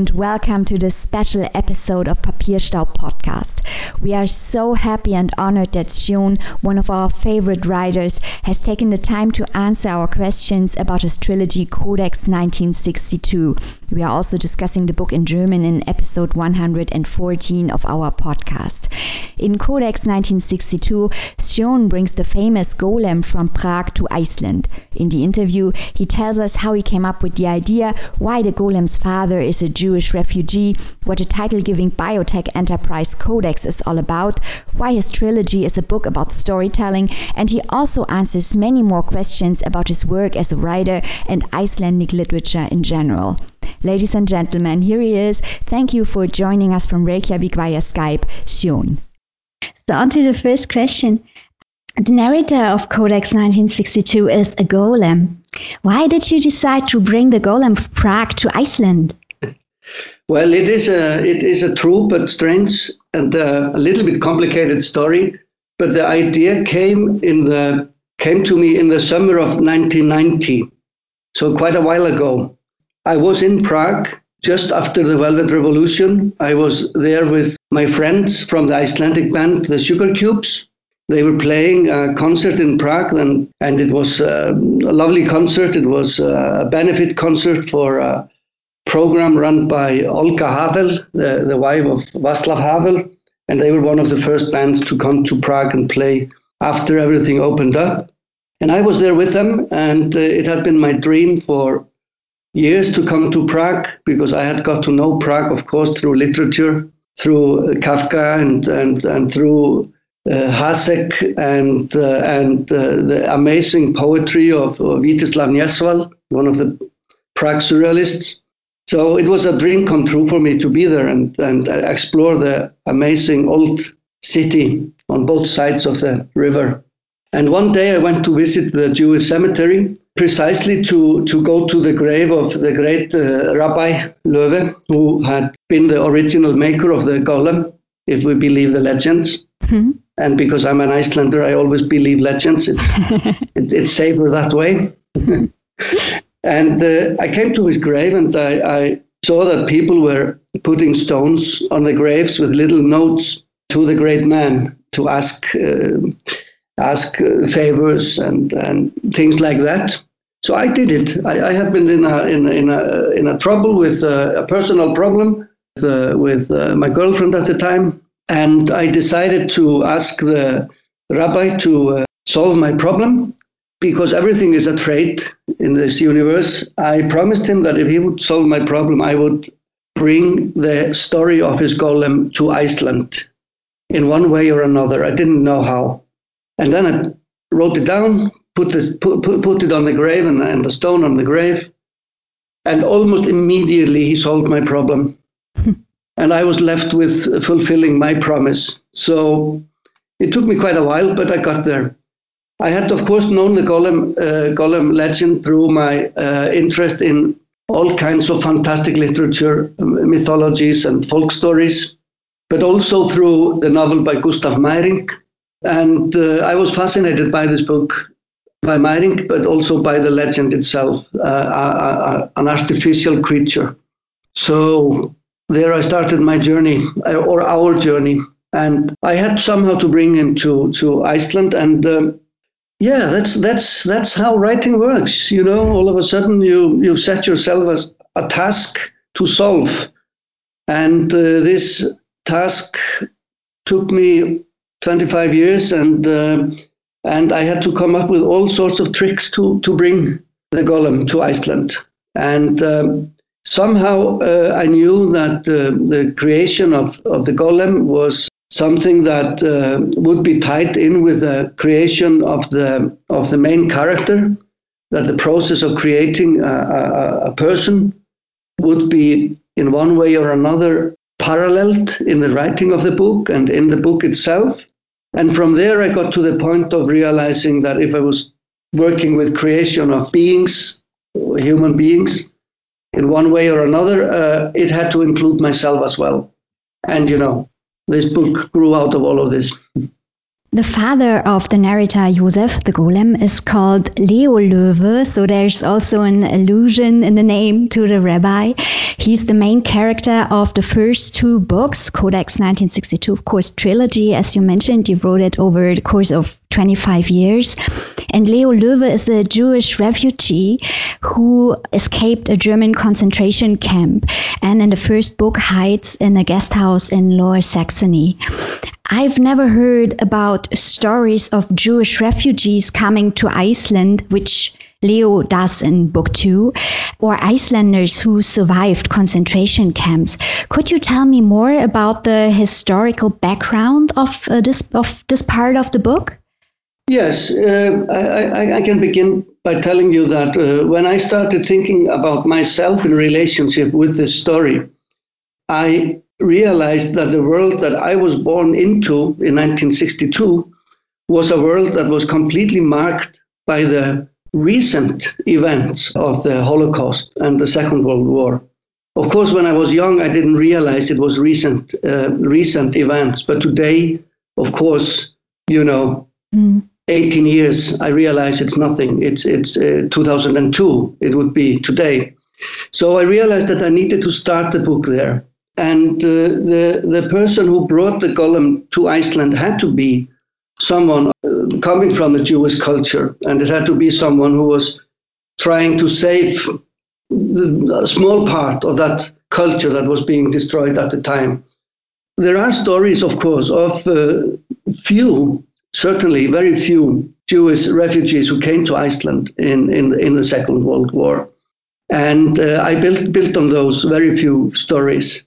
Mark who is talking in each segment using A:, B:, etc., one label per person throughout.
A: Und welcome to this special episode of Papierstaub Podcast. We are so happy and honored that Sjón, one of our favorite writers, has taken the time to answer our questions about his trilogy Codex 1962. We are also discussing the book in German in episode 114 of our podcast. In Codex 1962, Sjón brings the famous golem from Prague to Iceland. In the interview, he tells us how he came up with the idea, why the golem's father is a Jewish refugee, what a title-giving biotech enterprise Codex is all about, why his trilogy is a book about storytelling, and he also answers many more questions about his work as a writer and Icelandic literature in general. Ladies and gentlemen, here he is. Thank you for joining us from Reykjavik via Skype, Sjón.
B: So on to the first question. The narrator of Codex 1962 is a golem. Why did you decide to bring the golem of Prague to Iceland?
C: Well, it is a it is a true but strange and uh, a little bit complicated story. But the idea came in the came to me in the summer of 1990, so quite a while ago. I was in Prague just after the Velvet Revolution. I was there with my friends from the Icelandic band, the Sugarcubes. They were playing a concert in Prague, and, and it was uh, a lovely concert. It was uh, a benefit concert for a program run by Olga Havel, the, the wife of Václav Havel. And they were one of the first bands to come to Prague and play after everything opened up. And I was there with them, and uh, it had been my dream for years to come to Prague because I had got to know Prague, of course, through literature, through Kafka, and and and through uh, Hasek, and uh, and uh, the amazing poetry of, of Vítězslav Nezval, one of the Prague surrealists. So it was a dream come true for me to be there and and explore the amazing old city on both sides of the river. And one day I went to visit the Jewish cemetery precisely to, to go to the grave of the great uh, Rabbi Löwe, who had been the original maker of the golem, if we believe the legends. Mm-hmm. And because I'm an Icelander, I always believe legends. It's, it's, it's safer that way. and uh, I came to his grave and I, I saw that people were putting stones on the graves with little notes to the great man to ask. Uh, ask uh, favors and, and things like that. So I did it. I, I had been in a in in a, in a trouble with a, a personal problem with, uh, with uh, my girlfriend at the time, and I decided to ask the rabbi to uh, solve my problem because everything is a trade in this universe. I promised him that if he would solve my problem, I would bring the story of his golem to Iceland in one way or another. I didn't know how. And then I wrote it down, put, this, put, put, put it on the grave and, and the stone on the grave. And almost immediately he solved my problem. and I was left with fulfilling my promise. So it took me quite a while, but I got there. I had, of course, known the Golem, uh, Golem legend through my uh, interest in all kinds of fantastic literature, mythologies, and folk stories, but also through the novel by Gustav Meyrink. And uh, I was fascinated by this book by Meyrink, but also by the legend itself, uh, a, a, an artificial creature. So there I started my journey, uh, or our journey, and I had somehow to bring him to to Iceland, and um, yeah, that's that's that's how writing works. You know, all of a sudden you you set yourself as a task to solve, and uh, this task took me 25 years, and uh, and I had to come up with all sorts of tricks to to bring the golem to Iceland. And um, somehow uh, I knew that uh, the creation of, of the golem was something that uh, would be tied in with the creation of the of the main character. That the process of creating a, a, a person would be in one way or another paralleled in the writing of the book and in the book itself. And from there, I got to the point of realizing that if I was working with creation of beings, human beings, in one way or another, uh, it had to include myself as well. And, you know, this book grew out of all of this.
B: The father of the narrator Josef the Golem is called Leo Löwe, so there's also an allusion in the name to the rabbi. He's the main character of the first two books, Codex 1962, of course, trilogy, as you mentioned. You wrote it over the course of 25 years. And Leo Löwe is a Jewish refugee who escaped a German concentration camp and in the first book hides in a guest house in Lower Saxony. I've never heard about stories of Jewish refugees coming to Iceland, which Leo does in book two, or Icelanders who survived concentration camps. Could you tell me more about the historical background of uh, this of this part of the book?
C: Yes, uh, I, I, can begin by telling you that uh, when I started thinking about myself in relationship with this story, I realized that the world that I was born into in 1962 was a world that was completely marked by the recent events of the Holocaust and the Second World War. Of course, when I was young, I didn't realize it was recent, uh, recent events. But today, of course, you know, mm. 18 years, I realize it's nothing. It's it's uh, 2002. It would be today. So I realized that I needed to start the book there. And the, the person who brought the golem to Iceland had to be someone uh, coming from the Jewish culture, and it had to be someone who was trying to save the, a small part of that culture that was being destroyed at the time. There are stories, of course, of uh, few, certainly very few Jewish refugees who came to Iceland in, in, in the Second World War. And uh, I built, built on those very few stories.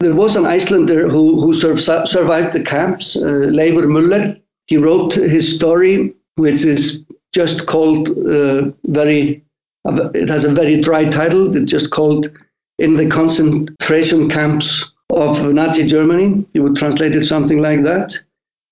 C: There was an Icelander who, who survived the camps, uh, Leifur Müller. He wrote his story, which is just called uh, very, it has a very dry title. It's just called In the Concentration Camps of Nazi Germany. You would translate it something like that.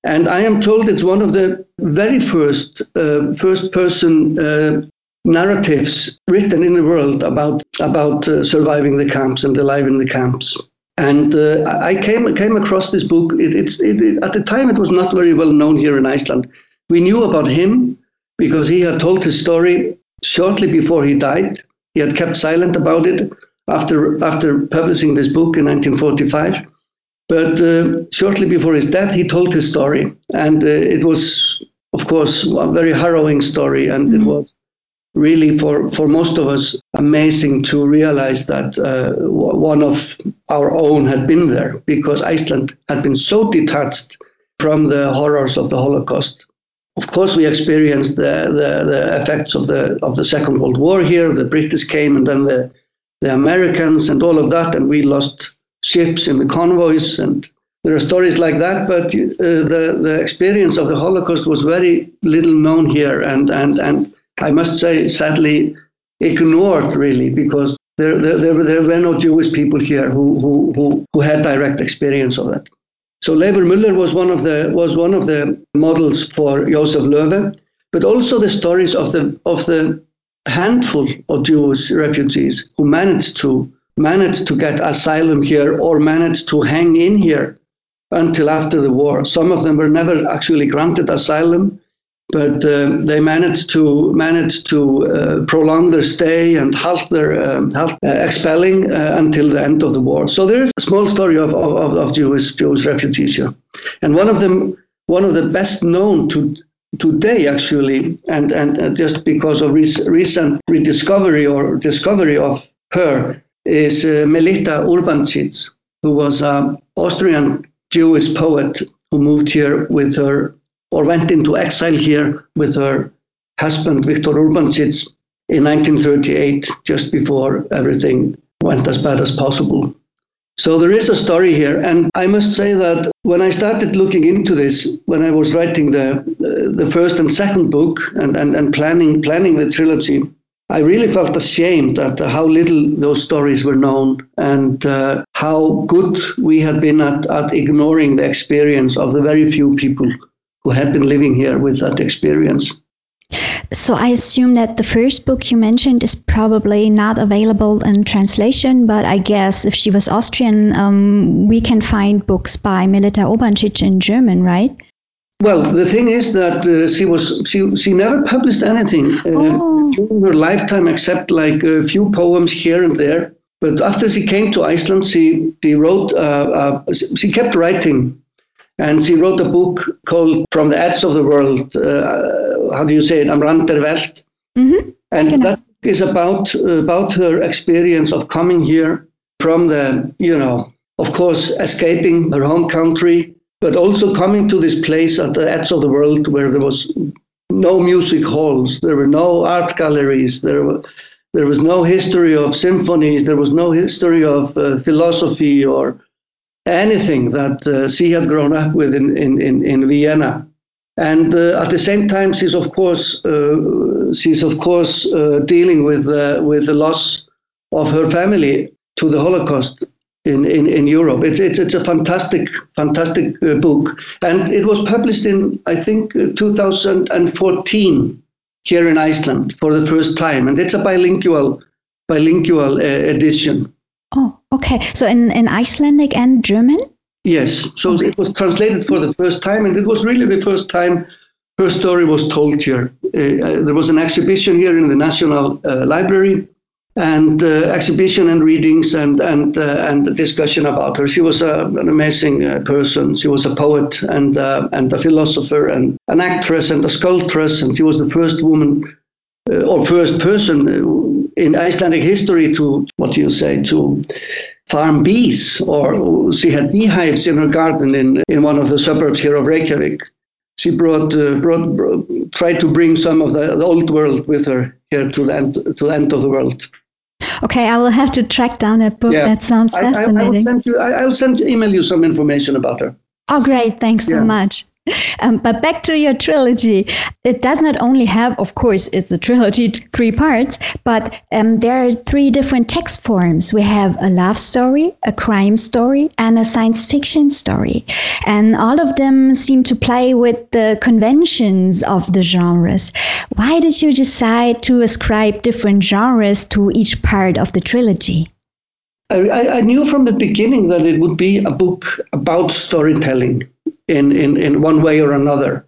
C: And I am told it's one of the very first uh, first person uh, narratives written in the world about about uh, surviving the camps and the life in the camps. And uh, I came came across this book. It, it's it, at the time it was not very well known here in Iceland. We knew about him because he had told his story shortly before he died. He had kept silent about it after after publishing this book in 1945. But uh, shortly before his death, he told his story, and uh, it was, of course, a very harrowing story, and mm-hmm. it was really for, for most of us amazing to realize that uh, one of our own had been there because Iceland had been so detached from the horrors of the Holocaust. Of course, we experienced the, the, the effects of the of the Second World War here. The British came, and then the the Americans, and all of that, and we lost ships in the convoys, and there are stories like that. But uh, the the experience of the Holocaust was very little known here, and and and I must say, sadly, ignored really because there, there, there, there were no Jewish people here who, who, who, who had direct experience of that. So Leifur Müller was one of the was one of the models for Josef Löwe, but also the stories of the of the handful of Jewish refugees who managed to managed to get asylum here or managed to hang in here until after the war. Some of them were never actually granted asylum but uh, they managed to manage to uh, prolong their stay and halt their um, halt, uh, expelling uh, until the end of the war. So there is a small story of, of, of Jewish Jewish refugees here, and one of them, one of the best known to today actually, and and just because of rec- recent rediscovery or discovery of her is uh, Melita Urbancic, who was an Austrian Jewish poet who moved here with her or went into exile here with her husband, Viktor Urbancic, in 1938, just before everything went as bad as possible. So there is a story here, and I must say that when I started looking into this, when I was writing the the first and second book and, and, and planning planning the trilogy, I really felt ashamed at how little those stories were known and uh, how good we had been at, at ignoring the experience of the very few people who had been living here with that experience.
B: So I assume that the first book you mentioned is probably not available in translation, but I guess if she was Austrian, um, we can find books by Melita Urbancic in German, right?
C: Well, the thing is that uh, she was she she never published anything uh,
B: Oh.
C: during her lifetime except like a few poems here and there. But after she came to Iceland, she she wrote uh, uh, she kept writing, and she wrote a book called From the Edge of the World. Uh, how do you say it? Am Rand der Welt.
B: Mhm.
C: And
B: Genau.
C: that is about about her experience of coming here from the you know of course escaping her home country, but also coming to this place at the edge of the world where there was no music halls, there were no art galleries, there were. There was no history of symphonies. There was no history of uh, philosophy or anything that uh, she had grown up with in, in, in, in Vienna. And uh, at the same time, she's of course uh, she's of course dealing with with the loss of her family to the Holocaust in, in, in Europe. It's, it's it's a fantastic fantastic uh, book, and it was published in I think uh, 2014 here in Iceland for the first time, and it's a bilingual bilingual uh, edition.
B: Okay. So in, in Icelandic and German?
C: Yes, so it was translated for the first time, and it was really the first time her story was told here. Uh, uh, there was an exhibition here in the National uh, Library, and uh, exhibition and readings and and uh, and discussion about her. She was a, an amazing uh, person. She was a poet and uh, and a philosopher and an actress and a sculptress, and she was the first woman uh, or first person uh, in Icelandic history to what do you say to farm bees, or she had beehives in her garden in in one of the suburbs here of Reykjavik. She brought, uh, brought, brought tried to bring some of the, the old world with her here to the end to the end of the world.
B: Okay, I will have to track down that book.
C: Yeah.
B: That sounds
C: I, I, I will
B: fascinating.
C: send you. I, I'll send email you some information about her.
B: Oh, great. Thanks so much. Um, but back to your trilogy. It does not only have, of course, it's a trilogy, three parts, but um, there are three different text forms. We have a love story, a crime story, and a science fiction story. And all of them seem to play with the conventions of the genres. Why did you decide to ascribe different genres to each part of the trilogy?
C: I, I I knew from the beginning that it would be a book about storytelling in, in, in one way or another.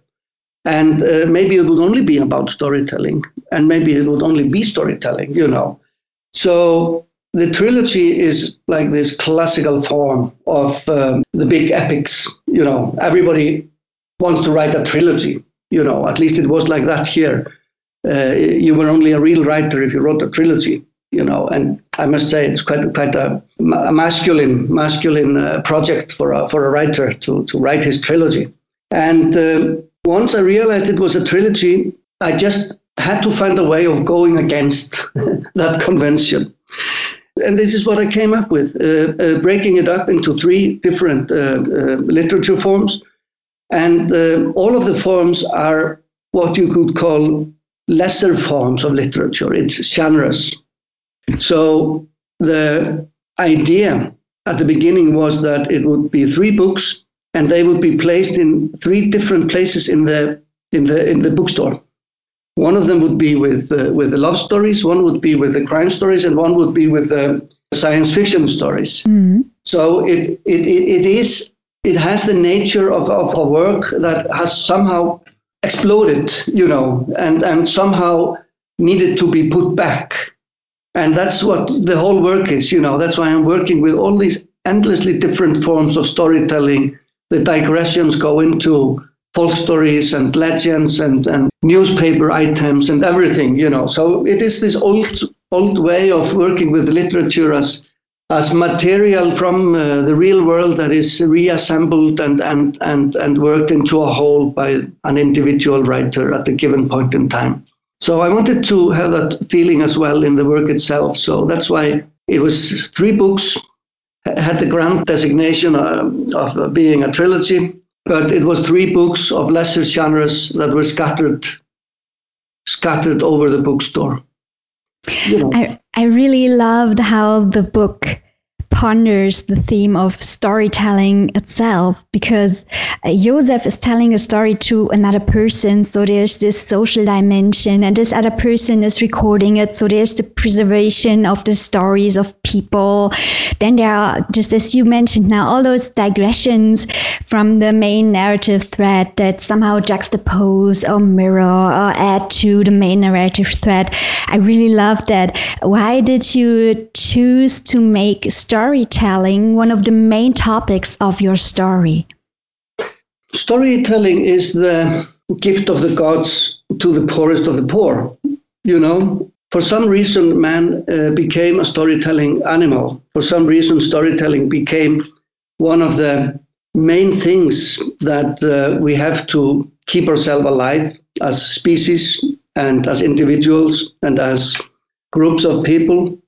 C: And uh, maybe it would only be about storytelling, and maybe it would only be storytelling, you know. So the trilogy is like this classical form of um, the big epics, you know. Everybody wants to write a trilogy, you know, at least it was like that here. Uh, you were only a real writer if you wrote a trilogy you know, and I must say it's quite quite a, masculine masculine uh, project for a for a writer to to write his trilogy. And um once I realized it was a trilogy, I just had to find a way of going against that convention. And this is what I came up with, uh, uh, breaking it up into three different uh, uh, literature forms. And uh, all of the forms are what you could call lesser forms of literature. It's genres. So the idea at the beginning was that it would be three books and they would be placed in three different places in the in the in the bookstore. One of them would be with uh, with the love stories, one would be with the crime stories, and one would be with the science fiction stories.
B: Mhm.
C: So it, it, it, it is it has the nature of, of a work that has somehow exploded, you know, and, and somehow needed to be put back. And that's what the whole work is, you know. That's why I'm working with all these endlessly different forms of storytelling. The digressions go into folk stories and legends and, and newspaper items and everything, you know. So it is this old old way of working with literature as as material from uh, the real world that is reassembled and, and, and, and worked into a whole by an individual writer at a given point in time. So I wanted to have that feeling as well in the work itself. So that's why it was three books, had the grand designation uh, of being a trilogy, but it was three books of lesser genres that were scattered scattered over the bookstore. You know.
B: I, I really loved how the book ponders the theme of storytelling itself because uh, Joseph is telling a story to another person. So there's this social dimension and this other person is recording it. So there's the preservation of the stories of people. Then there are, just as you mentioned now, all those digressions from the main narrative thread that somehow juxtapose or mirror or add to the main narrative thread. I really love that. Why did you choose to make storytelling one of the main topics of your story?
C: Storytelling is the gift of the gods to the poorest of the poor. You know, for some reason, man uh, became a storytelling animal. For some reason, storytelling became one of the main things that uh, we have to keep ourselves alive as species and as individuals and as groups of people.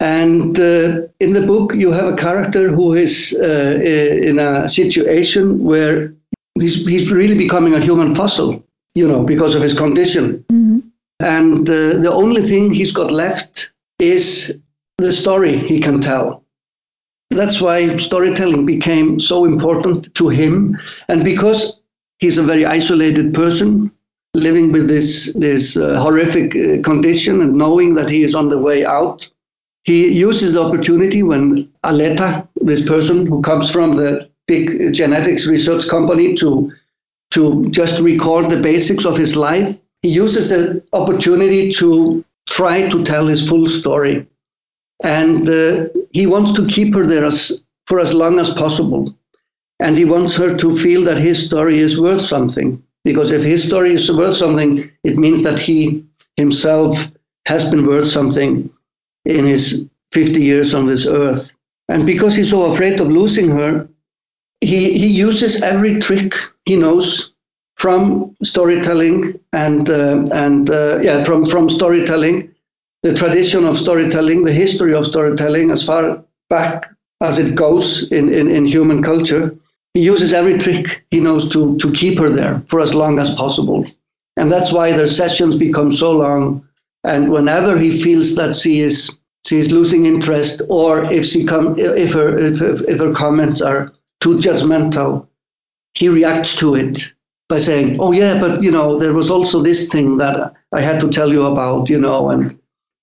C: And uh, in the book, you have a character who is uh, in a situation where he's, he's really becoming a human fossil, you know, because of his condition. Mm-hmm. And uh, the only thing he's got left is the story he can tell. That's why storytelling became so important to him. And because he's a very isolated person, living with this, this uh, horrific uh, condition and knowing that he is on the way out, he uses the opportunity when Aleta, this person who comes from the big genetics research company, to to just record the basics of his life. He uses the opportunity to try to tell his full story, and uh, he wants to keep her there as, for as long as possible, and he wants her to feel that his story is worth something. Because if his story is worth something, it means that he himself has been worth something in his 50 years on this earth. And because he's so afraid of losing her, he, he uses every trick he knows from storytelling and uh, and uh, yeah from from storytelling, the tradition of storytelling, the history of storytelling as far back as it goes in, in, in human culture. He uses every trick he knows to to keep her there for as long as possible, and that's why their sessions become so long. And whenever he feels that she is she is losing interest, or if she come if her if, if her comments are too judgmental, he reacts to it by saying, "Oh yeah, but you know there was also this thing that I had to tell you about, you know." And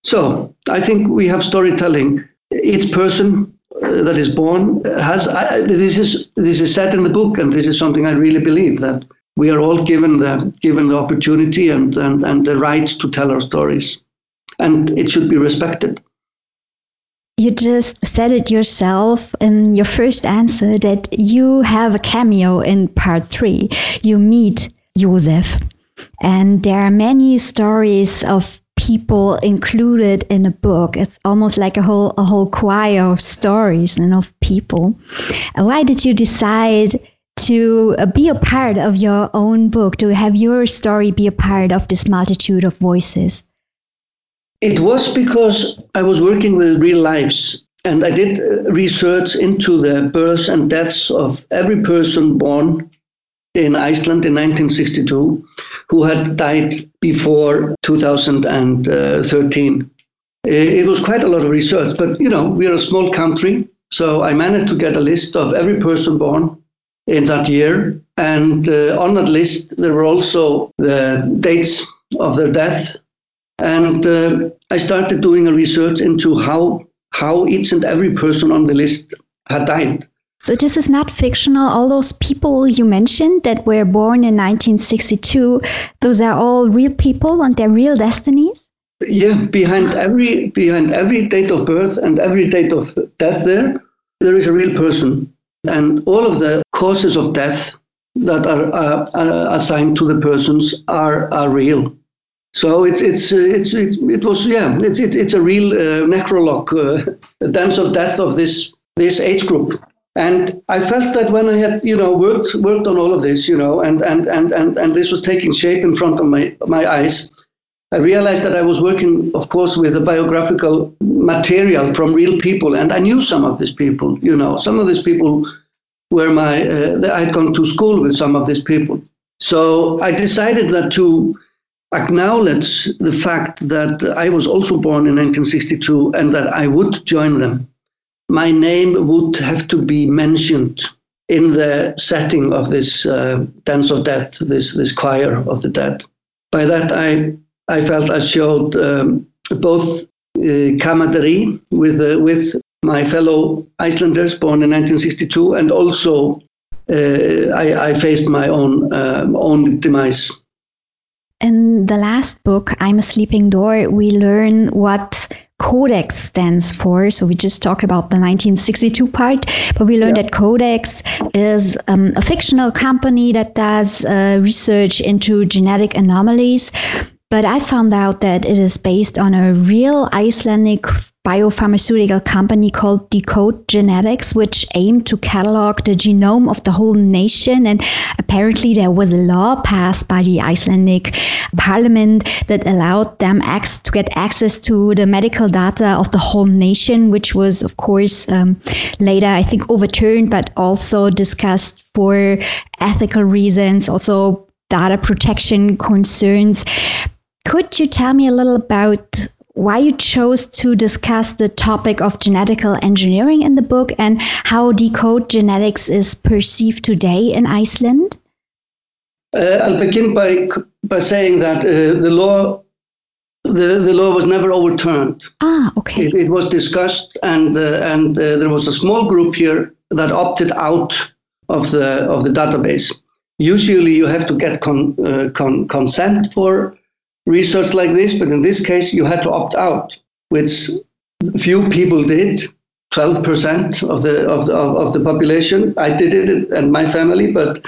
C: so I think we have storytelling. Each person uh, that is born has I, this is this is said in the book, and this is something I really believe that we are all given the given the opportunity and and, and the rights to tell our stories, and it should be respected.
B: You just said it yourself in your first answer that you have a cameo in part three. You meet Joseph, and there are many stories of people included in the book. It's almost like a whole a whole choir of stories and of people. Why did you decide to be a part of your own book, to have your story be a part of this multitude of voices?
C: It was because I was working with real lives and I did uh, research into the births and deaths of every person born in Iceland in 1962 who had died before 2013. It was quite a lot of research, but you know, we are a small country, so I managed to get a list of every person born in that year. And uh, on that list, there were also the dates of their death and uh, I started doing a research into how how each and every person on the list had died.
B: So this is not fictional. All those people you mentioned that were born in 1962, those are all real people and their real destinies.
C: Yeah, behind every behind every date of birth and every date of death, there there is a real person, and all of the causes of death that are uh, assigned to the persons are are real. So it's it's uh, it's, it's it was yeah it's it, it's a real uh, necrologue, uh, dance of death of this this age group. And I felt that when I had you know worked worked on all of this you know and and and and, and this was taking shape in front of my my eyes, I realized that I was working, of course, with a biographical material from real people, and I knew some of these people. You know, some of these people were my uh, I had gone to school with some of these people. So I decided that to acknowledge the fact that I was also born in 1962 and that I would join them my name would have to be mentioned in the setting of this uh, dance of death, this this choir of the dead. By that, I I felt I showed um, both uh, camaraderie with uh, with my fellow Icelanders born in 1962, and also uh, I, I, faced my own um, own demise.
B: In the last book, I'm a Sleeping Door, we learn what Codex stands for. So we just talked about the 1962 part, but we learned yeah. that Codex is um, a fictional company that does uh, research into genetic anomalies. But I found out that it is based on a real Icelandic biopharmaceutical company called Decode Genetics, which aimed to catalog the genome of the whole nation. And apparently, there was a law passed by the Icelandic parliament that allowed them to get access to the medical data of the whole nation, which was, of course, um, later, I think, overturned, but also discussed for ethical reasons, also data protection concerns. Could you tell me a little about why you chose to discuss the topic of genetical engineering in the book and how decode genetics is perceived today in Iceland?
C: Uh, I'll begin by by saying that uh, the law the, the law was never overturned.
B: Ah, okay.
C: It, it was discussed, and uh, and uh, there was a small group here that opted out of the of the database. Usually, you have to get con, uh, con, consent for research like this, but in this case, you had to opt out, which few people did. 12% of the of the of the population. I did it and my family, but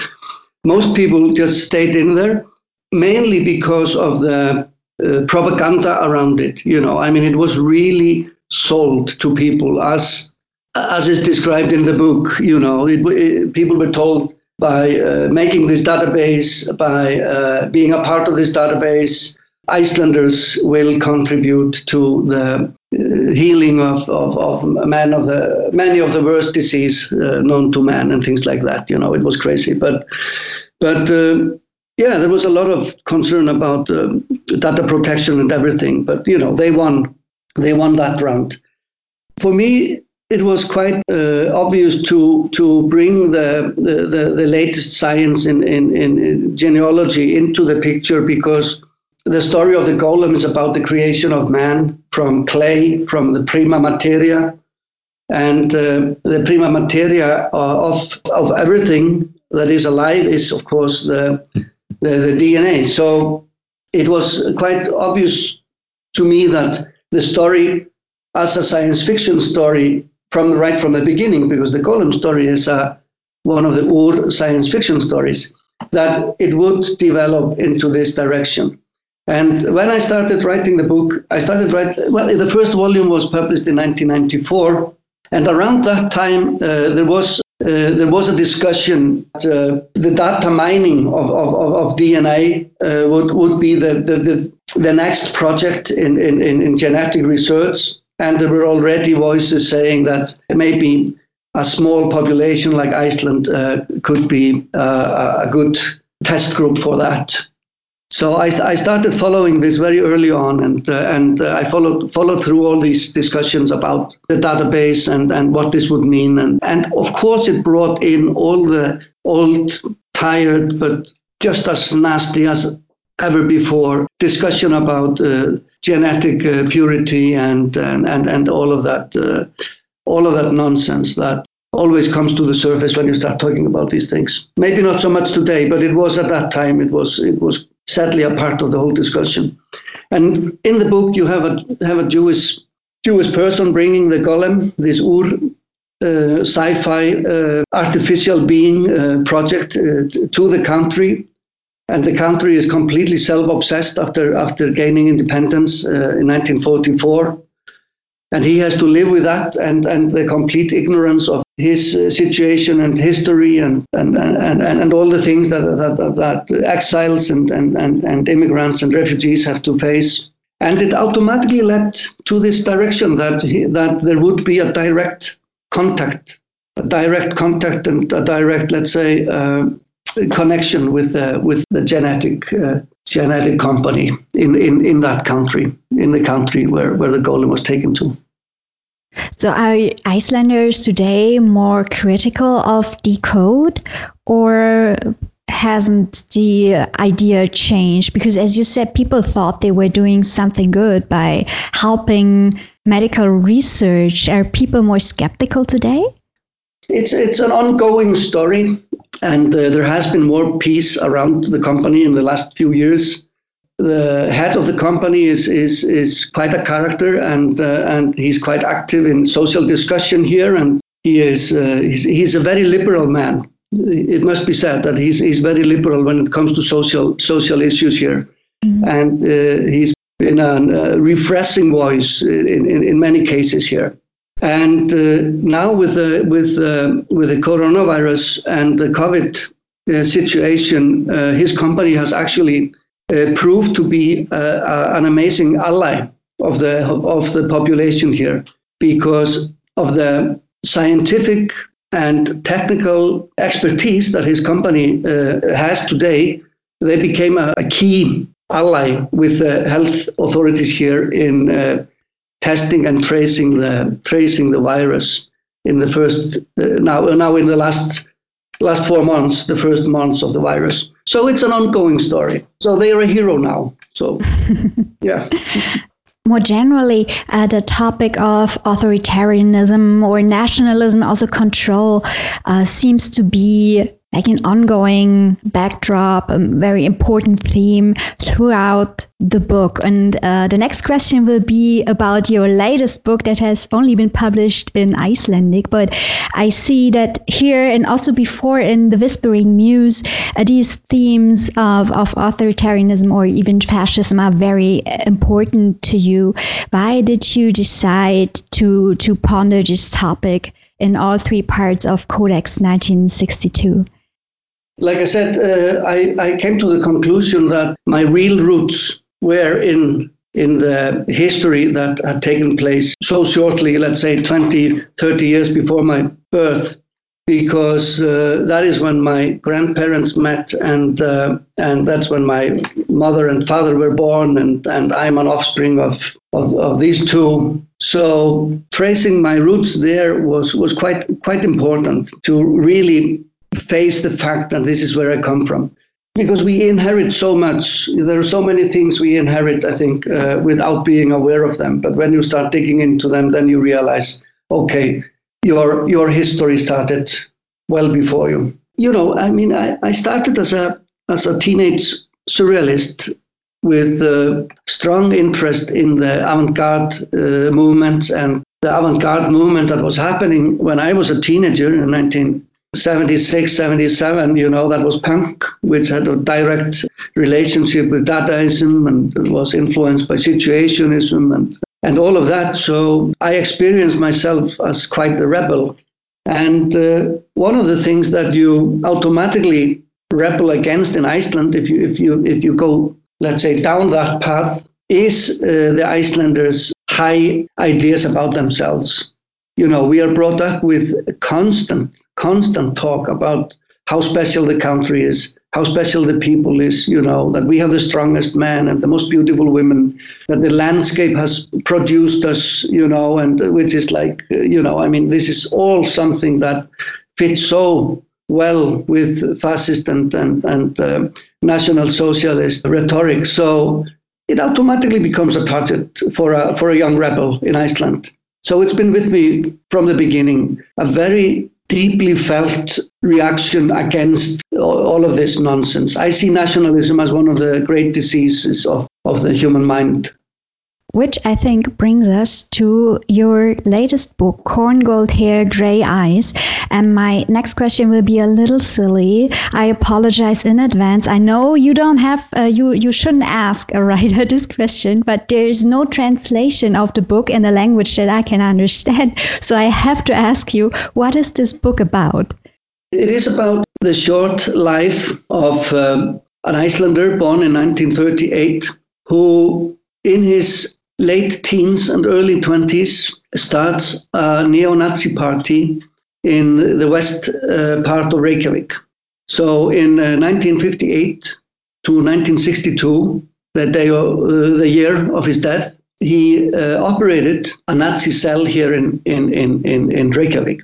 C: most people just stayed in there, mainly because of the uh, propaganda around it. You know, I mean, it was really sold to people as as is described in the book. You know, it, it, people were told by uh, making this database, by uh, being a part of this database, Icelanders will contribute to the uh, healing of, of, of man of the many of the worst disease uh, known to man and things like that. You know, it was crazy, but but uh, yeah, there was a lot of concern about uh, data protection and everything. But you know, they won. They won that round. For me, it was quite uh, obvious to to bring the, the, the, the latest science in, in, in genealogy into the picture because the story of the golem is about the creation of man from clay, from the prima materia. And uh, the prima materia of, of everything that is alive is, of course, the, the, the DNA. So it was quite obvious to me that the story, as a science fiction story, from right from the beginning, because the golem story is uh, one of the old science fiction stories, that it would develop into this direction. And when I started writing the book, I started writing, well, the first volume was published in 1994. And around that time, uh, there was uh, there was a discussion that uh, the data mining of, of, of DNA uh, would, would be the, the, the, the next project in, in, in genetic research. And there were already voices saying that maybe a small population like Iceland uh, could be uh, a good test group for that. So I, I, started following this very early on, and uh, and uh, I followed followed through all these discussions about the database and, and what this would mean, and and of course it brought in all the old, tired, but just as nasty as ever before discussion about uh, genetic uh, purity and, and and and all of that uh, all of that nonsense that always comes to the surface when you start talking about these things. Maybe not so much today, but it was at that time. It was it was sadly a part of the whole discussion. And in the book, you have a have a Jewish Jewish person bringing the golem, this Ur uh, sci-fi uh, artificial being uh, project uh, to the country, and the country is completely self-obsessed after after gaining independence uh, in 1944 and he has to live with that and, and the complete ignorance of his uh, situation and history and, and, and, and, and all the things that, that, that exiles and, and, and, and immigrants and refugees have to face. And it automatically led to this direction that, he, that there would be a direct contact, a direct contact and a direct, let's say, uh, connection with, uh, with the genetic uh, genetic company in, in, in that country, in the country where, where the golem was taken to.
B: So are Icelanders today more critical of decode or hasn't the idea changed? Because as you said, people thought they were doing something good by helping medical research. Are people more skeptical today?
C: It's it's an ongoing story, and uh, there has been more peace around the company in the last few years. The head of the company is is is quite a character, and uh, and he's quite active in social discussion here, and he is uh, he's, he's a very liberal man. It must be said that he's he's very liberal when it comes to social social issues here, mm-hmm. and uh, he's been a refreshing voice in, in, in many cases here. And uh, now with the with uh, with the coronavirus and the COVID uh, situation, uh, his company has actually proved to be uh, an amazing ally of the of the population here because of the scientific and technical expertise that his company has today. They became a, a, key ally with the health authorities here in testing and tracing the tracing the virus in the first uh, now now in the last last four months, the first months of the virus. So it's an ongoing story. So they are a hero now. So yeah.
B: More generally, uh, the topic of authoritarianism or nationalism, also control, uh, seems to be like an ongoing backdrop, a very important theme throughout the book. And uh, the next question will be about your latest book that has only been published in Icelandic. But I see that here and also before in The Whispering Muse, uh, these themes of, of authoritarianism or even fascism are very important to you. Why did you decide to, to ponder this topic in all three parts of Codex 1962?
C: Like I said, uh, I, I came to the conclusion that my real roots were in in the history that had taken place so shortly, let's say 20, 30 years before my birth, because uh, that is when my grandparents met, and uh, and that's when my mother and father were born, and, and I'm an offspring of, of, of these two. So tracing my roots there was was quite quite important to really face the fact that this is where I come from. Because we inherit so much. There are so many things we inherit, I think, uh, without being aware of them. But when you start digging into them, then you realize, okay, your your history started well before you. You know, I mean, I, I started as a as a teenage surrealist with a strong interest in the avant-garde uh, movement and the avant-garde movement that was happening when I was a teenager in 19 76, 77, you know, that was punk, which had a direct relationship with Dadaism and was influenced by situationism and, and all of that. So I experienced myself as quite a rebel. And uh, one of the things that you automatically rebel against in Iceland, if you if you if you go, let's say, down that path, is uh, the Icelanders' high ideas about themselves. You know, we are brought up with constant, constant talk about how special the country is, how special the people is, you know, that we have the strongest men and the most beautiful women, that the landscape has produced us, you know, and which is like, you know, I mean, this is all something that fits so well with fascist and, and, and uh, national socialist rhetoric. So it automatically becomes a target for a, for a young rebel in Iceland. So it's been with me from the beginning, a very deeply felt reaction against all of this nonsense. I see nationalism as one of the great diseases of, of the human mind.
B: Which I think brings us to your latest book, Corn Gold Hair, Grey Eyes. And my next question will be a little silly. I apologize in advance. I know you don't have, uh, you, you shouldn't ask a writer this question, but there is no translation of the book in a language that I can understand. So I have to ask you, what is this book about?
C: It is about the short life of uh, an Icelander born in 1938 who, in his late teens and early 20s, starts a neo Nazi party in the west uh, part of Reykjavik. So in uh, 1958 to 1962, the, day uh, the year of his death, he uh, operated a Nazi cell here in, in, in, in, in Reykjavik.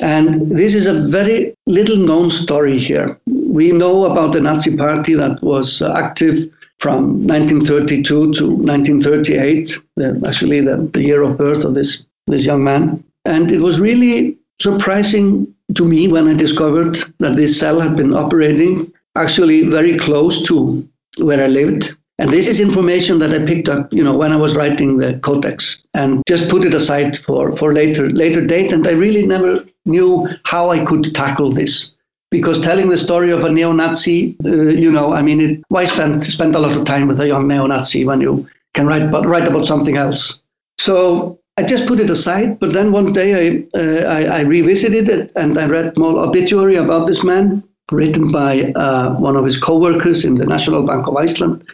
C: And this is a very little known story here. We know about the Nazi party that was uh, active from 1932 to 1938, the, actually the, the year of birth of this, this young man. And it was really surprising to me when I discovered that this cell had been operating actually very close to where I lived. And this is information that I picked up, you know, when I was writing the codex and just put it aside for, for later later date. And I really never knew how I could tackle this. Because telling the story of a neo-Nazi, uh, you know, I mean, it, why spend spend a lot of time with a young neo-Nazi when you can write about, write about something else? So I just put it aside. But then one day I, uh, I, I, revisited it and I read more obituary about this man written by uh, one of his co-workers in the National Bank of Iceland.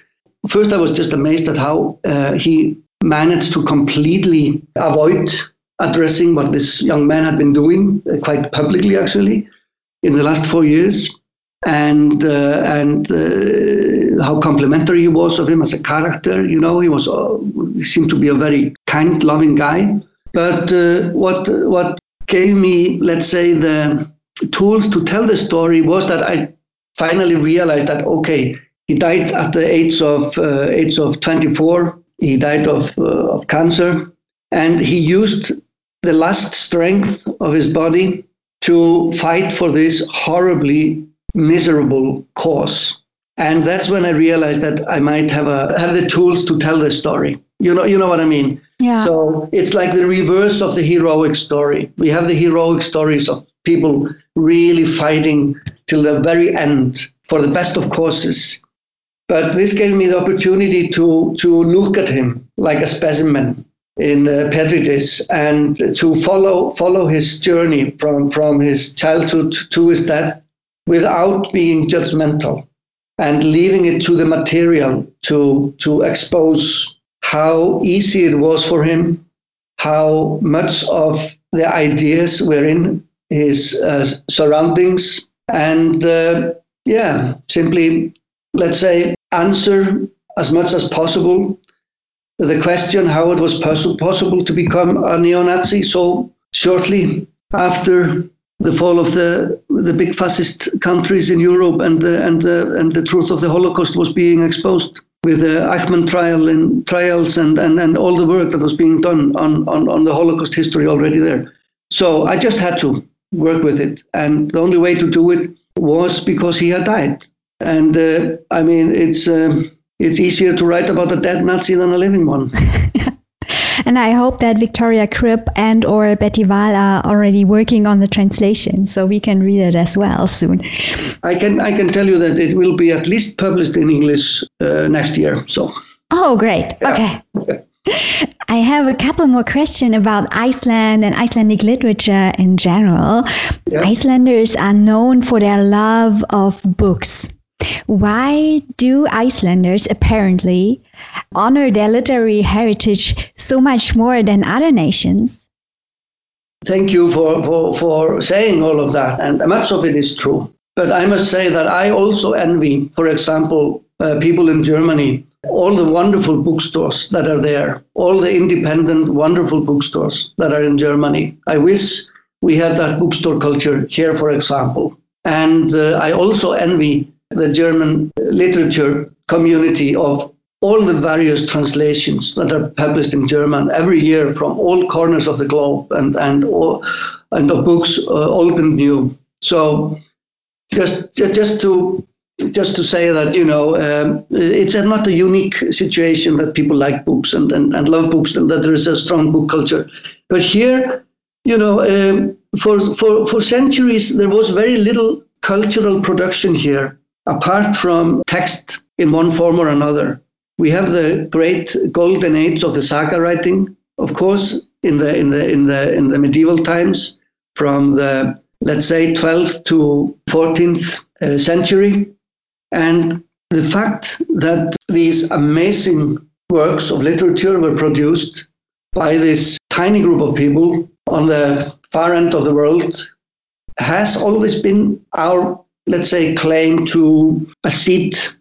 C: First, I was just amazed at how uh, he managed to completely avoid addressing what this young man had been doing uh, quite publicly, actually, in the last four years, and uh, and uh, how complimentary he was of him as a character. You know, he was he seemed to be a very kind, loving guy. But uh, what what gave me, let's say, the tools to tell the story was that I finally realized that okay, he died at the age of uh, age of 24. He died of of cancer, and he used the last strength of his body to fight for this horribly miserable cause. And that's when I realized that I might have a have the tools to tell the story. You know, you know what I mean.
B: Yeah.
C: So it's like the reverse of the heroic story. We have the heroic stories of people really fighting till the very end for the best of causes. But this gave me the opportunity to to look at him like a specimen in uh, and to follow follow his journey from from his childhood to his death without being judgmental and leaving it to the material to to expose how easy it was for him how much of the ideas were in his uh, surroundings and uh, yeah simply let's say answer as much as possible the question how it was poss- possible to become a neo-Nazi. So shortly after the fall of the the big fascist countries in Europe and the, and the, and the truth of the Holocaust was being exposed with the Eichmann trial and trials and, and, and all the work that was being done on, on, on the Holocaust history already there. So I just had to work with it. And the only way to do it was because he had died. And uh, I mean, it's, um, it's easier to write about a dead Nazi than a living one.
B: and I hope that Victoria Cribb and or Betty Wahl are already working on the translation, so we can read it as well soon.
C: I can I can tell you that it will be at least published in English uh, next year. So.
B: Oh, great. Yeah. Okay. I have a couple more questions about Iceland and Icelandic literature in general. Yeah. Icelanders are known for their love of books. Why do Icelanders apparently honor their literary heritage so much more than other nations?
C: Thank you for, for, for saying all of that, and much of it is true. But I must say that I also envy, for example, uh, people in Germany, all the wonderful bookstores that are there, all the independent, wonderful bookstores that are in Germany. I wish we had that bookstore culture here, for example. And uh, I also envy the German literature community of all the various translations that are published in German every year from all corners of the globe and and all, and of books uh, old and new. So just just to just to say that you know um, it's not a unique situation that people like books and, and, and love books and that there is a strong book culture, but here you know um, for for for centuries there was very little cultural production here apart from text in one form or another. We have the great golden age of the saga writing, of course, in the in the in the in the medieval times, from the let's say 12th to 14th uh, century, and the fact that these amazing works of literature were produced by this tiny group of people on the far end of the world has always been our let's say, claim to a seat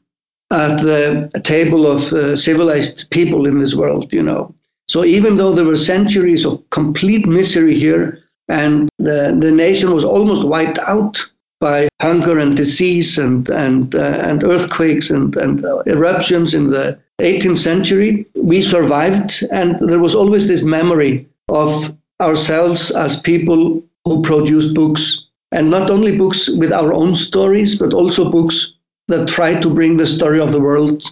C: at the table of uh, civilized people in this world, you know. So even though there were centuries of complete misery here, and the, the nation was almost wiped out by hunger and disease and and uh, and earthquakes and and eruptions in the 18th century, we survived, and there was always this memory of ourselves as people who produced books, and not only books with our own stories, but also books that try to bring the story of the world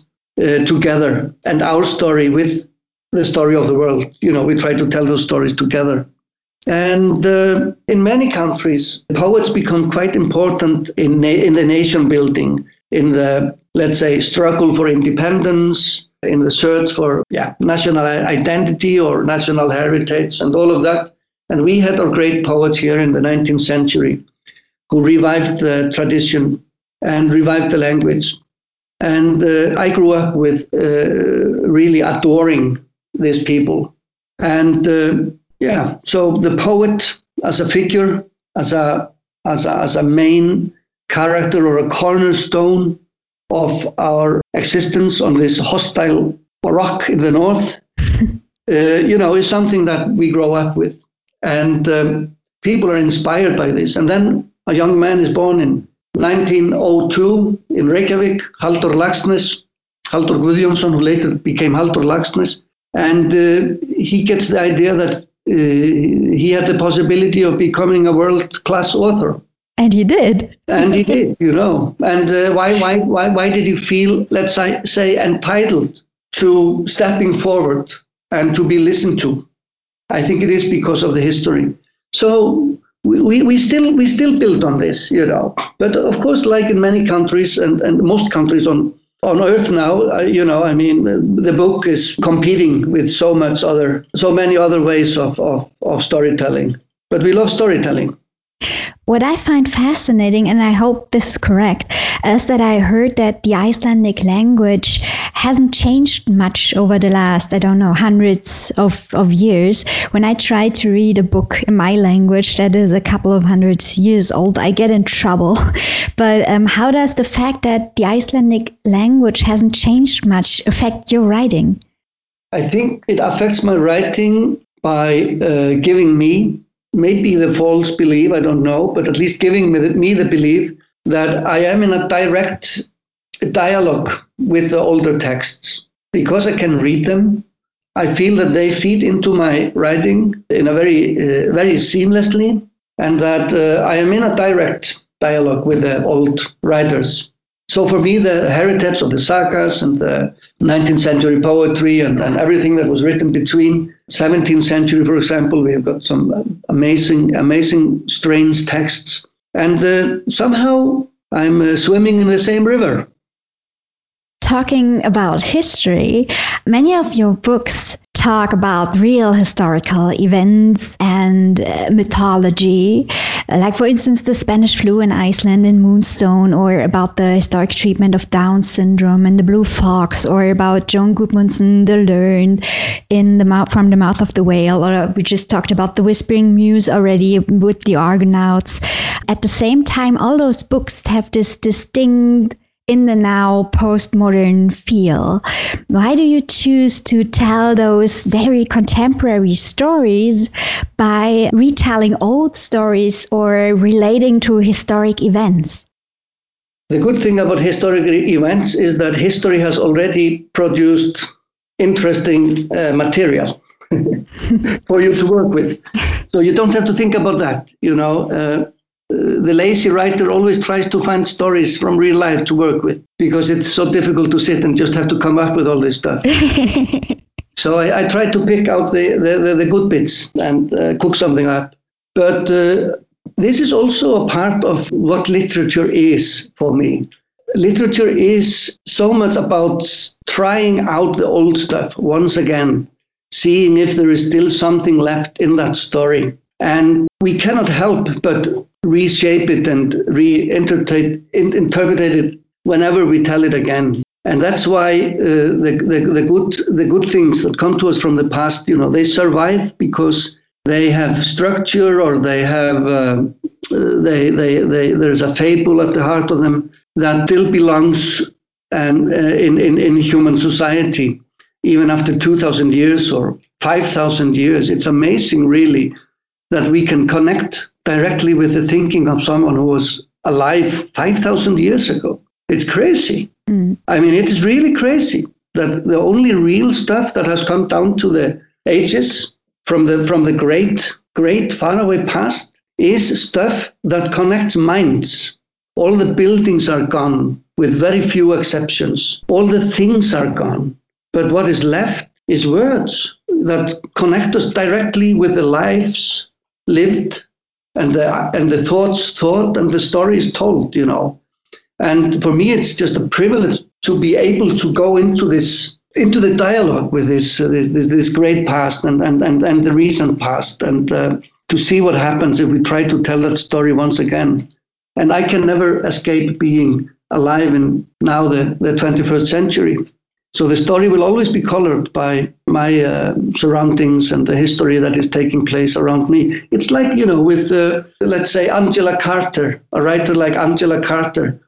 C: uh, together and our story with the story of the world. You know, we try to tell those stories together. And uh, in many countries, poets become quite important in, na- in the nation building, in the, let's say, struggle for independence, in the search for yeah, national identity or national heritage and all of that. And we had our great poets here in the 19th century who revived the tradition and revived the language. And uh, I grew up with uh, really adoring these people. And uh, yeah, so the poet as a figure, as a as a, as a main character or a cornerstone of our existence on this hostile rock in the north, uh, you know, is something that we grow up with, and um, people are inspired by this. And then a young man is born in 1902 in Reykjavik, Halldór Laxness, Halldór Guðjónsson, who later became Halldór Laxness, and uh, he gets the idea that uh, he had the possibility of becoming a world class author.
B: And he did.
C: and he did, you know. And uh, why, why, why, why did he feel, let's say, say, entitled to stepping forward and to be listened to? I think it is because of the history. So we, we, still we still build on this, you know. But of course, like in many countries and, and most countries on on earth now uh, you know i mean the book is competing with so much other so many other ways of, of, of storytelling but we love storytelling
B: what I find fascinating, and I hope this is correct, is that I heard that the Icelandic language hasn't changed much over the last, I don't know, hundreds of, of years. When I try to read a book in my language that is a couple of hundreds years old, I get in trouble. but um, how does the fact that the Icelandic language hasn't changed much affect your writing?
C: I think it affects my writing by uh, giving me maybe the false belief, I don't know, but at least giving me the belief that I am in a direct dialogue with the older texts. Because I can read them, I feel that they feed into my writing in a very, uh, very seamlessly, and that uh, I am in a direct dialogue with the old writers. So for me, the heritage of the sagas and the 19th century poetry and, and everything that was written between 17th century, for example, we have got some amazing, amazing, strange texts. And uh, somehow I'm uh, swimming in the same river.
B: Talking about history, many of your books talk about real historical events and uh, mythology, like, for instance, the Spanish flu in Iceland in Moonstone, or about the historic treatment of Down syndrome and the Blue Fox, or about Jón Guðmundsson the Learned in the mouth, from the mouth of the whale, or we just talked about the Whispering Muse already with the Argonauts. At the same time, all those books have this distinct in the now postmodern feel. Why do you choose to tell those very contemporary stories by retelling old stories or relating to historic events?
C: The good thing about historic events is that history has already produced interesting uh, material for you to work with. So you don't have to think about that. You know, uh, the lazy writer always tries to find stories from real life to work with because it's so difficult to sit and just have to come up with all this stuff. so I, I, try to pick out the, the, the good bits and uh, cook something up. But uh, this is also a part of what literature is for me. Literature is so much about trying out the old stuff once again, seeing if there is still something left in that story. And we cannot help but reshape it and reinterpret it whenever we tell it again. And that's why uh, the, the, the, good, the good things that come to us from the past, you know, they survive because they have structure or they have, uh, they, they, they, there's a fable at the heart of them that still belongs and, uh, in, in, in human society, even after 2,000 years or 5,000 years. It's amazing, really, that we can connect directly with the thinking of someone who was alive 5,000 years ago. It's crazy. Mm. I mean, it is really crazy that the only real stuff that has come down to the ages from the from the great great faraway past is stuff that connects minds. All the buildings are gone, with very few exceptions. All the things are gone. But what is left is words that connect us directly with the lives lived and the and the thoughts thought and the story is told, you know. And for me, it's just a privilege to be able to go into this into the dialogue with this uh, this, this, great past and, and, and, and the recent past and uh, to see what happens if we try to tell that story once again. And I can never escape being alive in now the, the 21st century. So the story will always be colored by my uh, surroundings and the history that is taking place around me. It's like, you know, with, uh, let's say, Angela Carter, a writer like Angela Carter,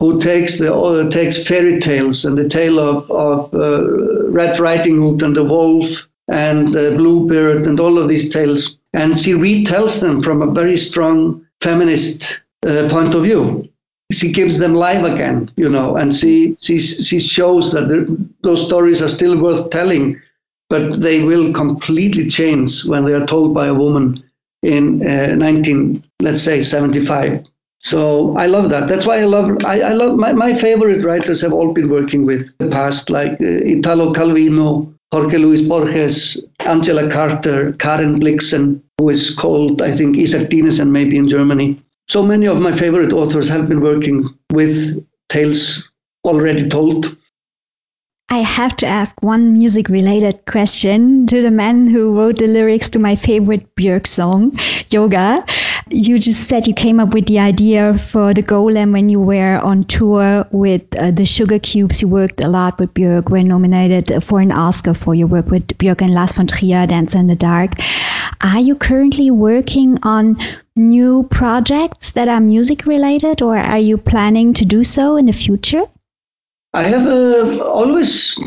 C: who takes the uh, takes fairy tales and the tale of, of uh, Red Riding Hood and the wolf and the Bluebird and all of these tales, and she retells them from a very strong feminist uh, point of view she gives them life again, you know, and she she she shows that those stories are still worth telling, but they will completely change when they are told by a woman in uh, 19, let's say 75. So I love that. That's why I love I, I love my, my favorite writers have all been working with the past, like uh, Italo Calvino, Jorge Luis Borges, Angela Carter, Karen Blixen, who is called I think Isak Dinesen maybe in Germany. So many of my favorite authors have been working with tales already told.
B: I have to ask one music related question to the man who wrote the lyrics to my favorite Björk song, Yoga. You just said you came up with the idea for the Golem when you were on tour with uh, the Sugarcubes. You worked a lot with Björk, were nominated for an Oscar for your work with Björk and Lars von Trier, Dancer in the Dark. Are you currently working on new projects that are music related, or are you planning to do so in the future?
C: I have uh, always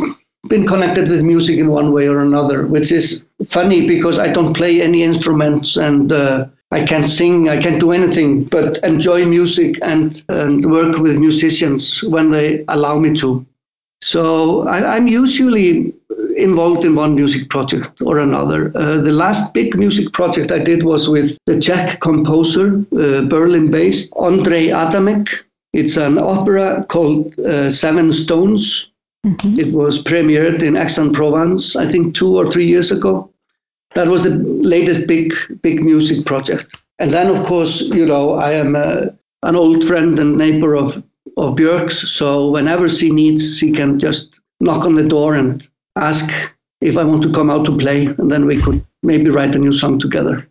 C: been connected with music in one way or another, which is funny because I don't play any instruments and uh, I can't sing, I can't do anything but enjoy music and, and work with musicians when they allow me to. So I, am usually involved in one music project or another. Uh, the last big music project I did was with the Czech composer, uh, Berlin based Ondřej Adámek. It's an opera called uh, Seven Stones. Mm-hmm. It was premiered in Aix-en-Provence, I think two or three years ago. That was the latest big, big music project. And then, of course, you know, I am uh, an old friend and neighbor of, of Björk's. So whenever she needs, she can just knock on the door and ask if I want to come out to play, and then we could maybe write a new song together.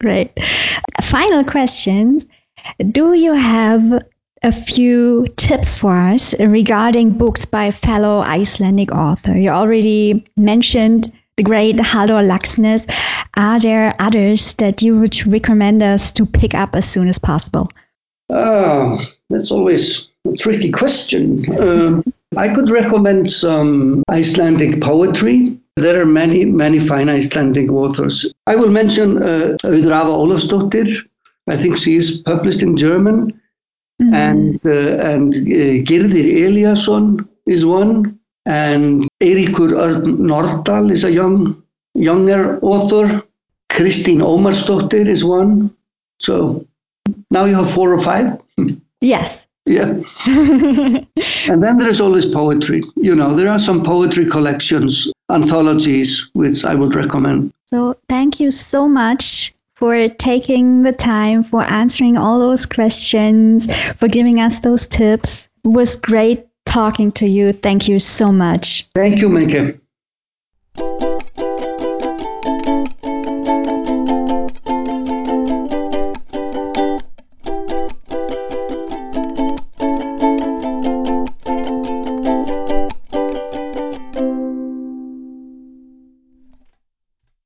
B: Great. Final questions. Do you have a few tips for us regarding books by fellow Icelandic author? You already mentioned the great Halldór Laxness. Are there others that you would recommend us to pick up as soon as possible?
C: Oh, that's always a tricky question. Um, I could recommend some Icelandic poetry. There are many, many fine Icelandic authors. I will mention uh, Auður Ólafsdóttir. I think she is published in German. Mm-hmm. And uh, and uh, Gyrðir Elíasson is one. And Eiríkur Örn Norðdahl is a young, younger author. Kristín Ómarsdóttir is one. So now you have four or five.
B: Yes.
C: Yeah. and then there's always poetry. You know, there are some poetry collections, anthologies, which I would recommend.
B: So thank you so much for taking the time, for answering all those questions, for giving us those tips. It was great talking to you. Thank you so much.
C: Thank you, Menke.